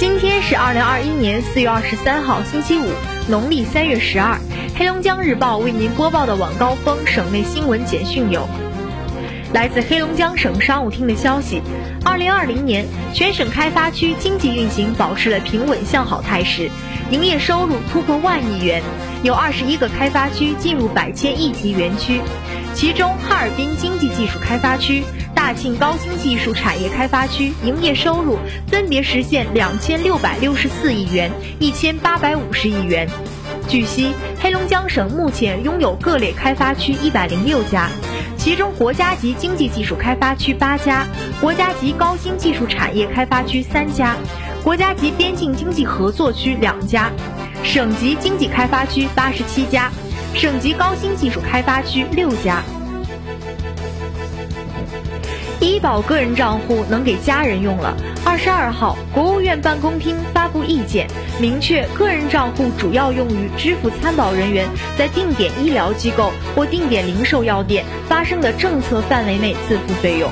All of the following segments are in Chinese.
今天是二零二一年四月二十三号，星期五，农历三月十二。黑龙江日报为您播报的晚高峰省内新闻简讯有：来自黑龙江省商务厅的消息，二零二零年全省开发区经济运行保持了平稳向好态势，营业收入突破万亿元，有二十一个开发区进入百千亿级园区，其中哈尔滨经济技术开发区。大庆高新技术产业开发区营业收入分别实现两千六百六十四亿元、一千八百五十亿元。据悉，黑龙江省目前拥有各类开发区一百零六家，其中国家级经济技术开发区八家，国家级高新技术产业开发区三家，国家级边境经济合作区两家，省级经济开发区八十七家，省级高新技术开发区六家。医保个人账户能给家人用了。二十二号，国务院办公厅发布意见，明确个人账户主要用于支付参保人员在定点医疗机构或定点零售药店发生的政策范围内自付费用，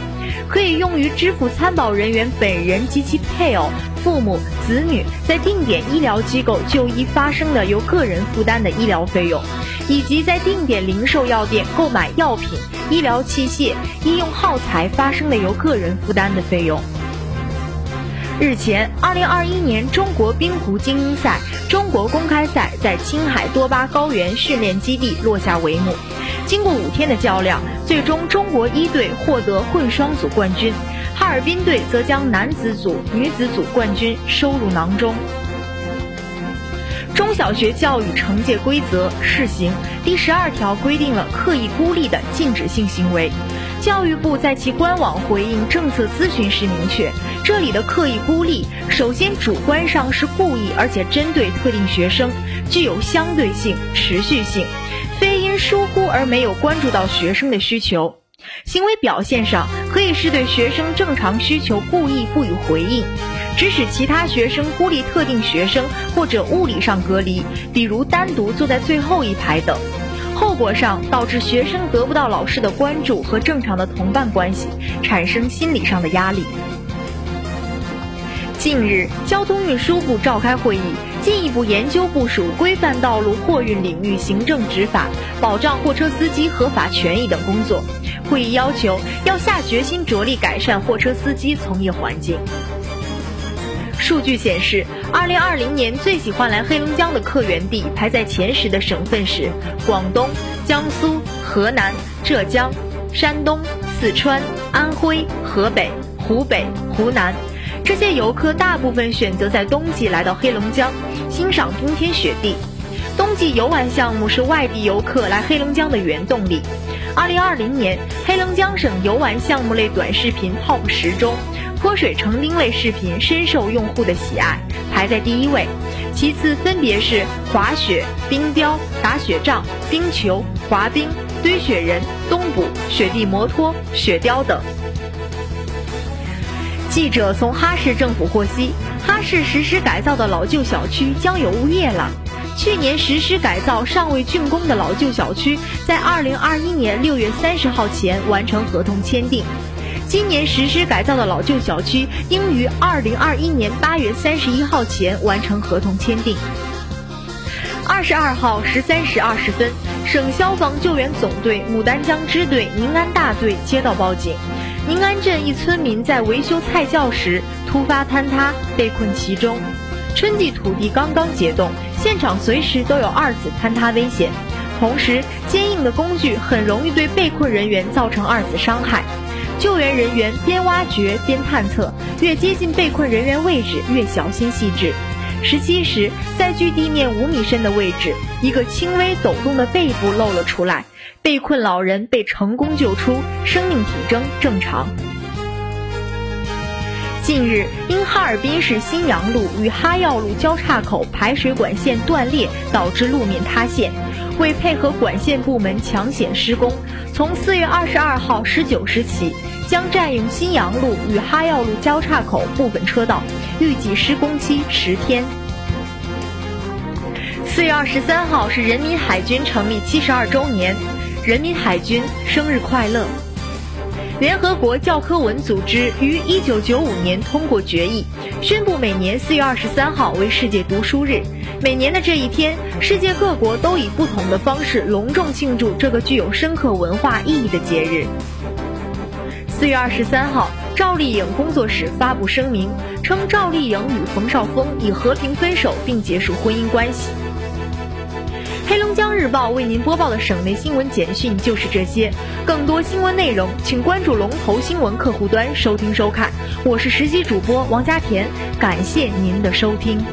可以用于支付参保人员本人及其配偶、父母、子女在定点医疗机构就医发生的由个人负担的医疗费用，以及在定点零售药店购买药品。医疗器械、医用耗材发生的由个人负担的费用。日前，二零二一年中国冰壶精英赛中国公开赛在青海多巴高原训练基地落下帷幕。经过五天的较量，最终中国一队获得混双组冠军，哈尔滨队则将男子组、女子组冠军收入囊中。中小学教育惩戒规则试行第十二条规定了刻意孤立的禁止性行为。教育部在其官网回应政策咨询时明确，这里的刻意孤立，首先主观上是故意，而且针对特定学生，具有相对性、持续性，非因疏忽而没有关注到学生的需求。行为表现上可以是对学生正常需求故意不予回应。指使其他学生孤立特定学生，或者物理上隔离，比如单独坐在最后一排等，后果上导致学生得不到老师的关注和正常的同伴关系，产生心理上的压力。近日，交通运输部召开会议，进一步研究部署规范道路货运领域行政执法，保障货车司机合法权益等工作。会议要求要下决心着力改善货车司机从业环境。数据显示，二零二零年最喜欢来黑龙江的客源地排在前十的省份是广东、江苏、河南、浙江、山东、四川、安徽、河北、湖北、湖南。这些游客大部分选择在冬季来到黑龙江，欣赏冰天雪地。冬季游玩项目是外地游客来黑龙江的原动力。二零二零年，黑龙江省游玩项目类短视频 TOP 十中。泼水成冰类视频深受用户的喜爱，排在第一位。其次分别是滑雪、冰雕、打雪仗、冰球、滑冰、堆雪人、冬捕、雪地摩托、雪雕等。记者从哈市政府获悉，哈市实施改造的老旧小区将有物业了。去年实施改造尚未竣工的老旧小区，在二零二一年六月三十号前完成合同签订。今年实施改造的老旧小区应于二零二一年八月三十一号前完成合同签订。二十二号十三时二十分，省消防救援总队牡丹江支队宁安大队接到报警，宁安镇一村民在维修菜窖时突发坍塌，被困其中。春季土地刚刚解冻，现场随时都有二次坍塌危险，同时坚硬的工具很容易对被困人员造成二次伤害。救援人员边挖掘边探测，越接近被困人员位置越小心细致。十七时，在距地面五米深的位置，一个轻微抖动的背部露了出来，被困老人被成功救出，生命体征正常。近日，因哈尔滨市新阳路与哈药路交叉口排水管线断裂，导致路面塌陷。为配合管线部门抢险施工，从四月二十二号十九时起，将占用新阳路与哈药路交叉口部分车道，预计施工期十天。四月二十三号是人民海军成立七十二周年，人民海军生日快乐！联合国教科文组织于一九九五年通过决议，宣布每年四月二十三号为世界读书日。每年的这一天，世界各国都以不同的方式隆重庆祝这个具有深刻文化意义的节日。四月二十三号，赵丽颖工作室发布声明，称赵丽颖与冯绍峰已和平分手并结束婚姻关系。黑龙江日报为您播报的省内新闻简讯就是这些，更多新闻内容请关注龙头新闻客户端收听收看。我是实习主播王佳田，感谢您的收听。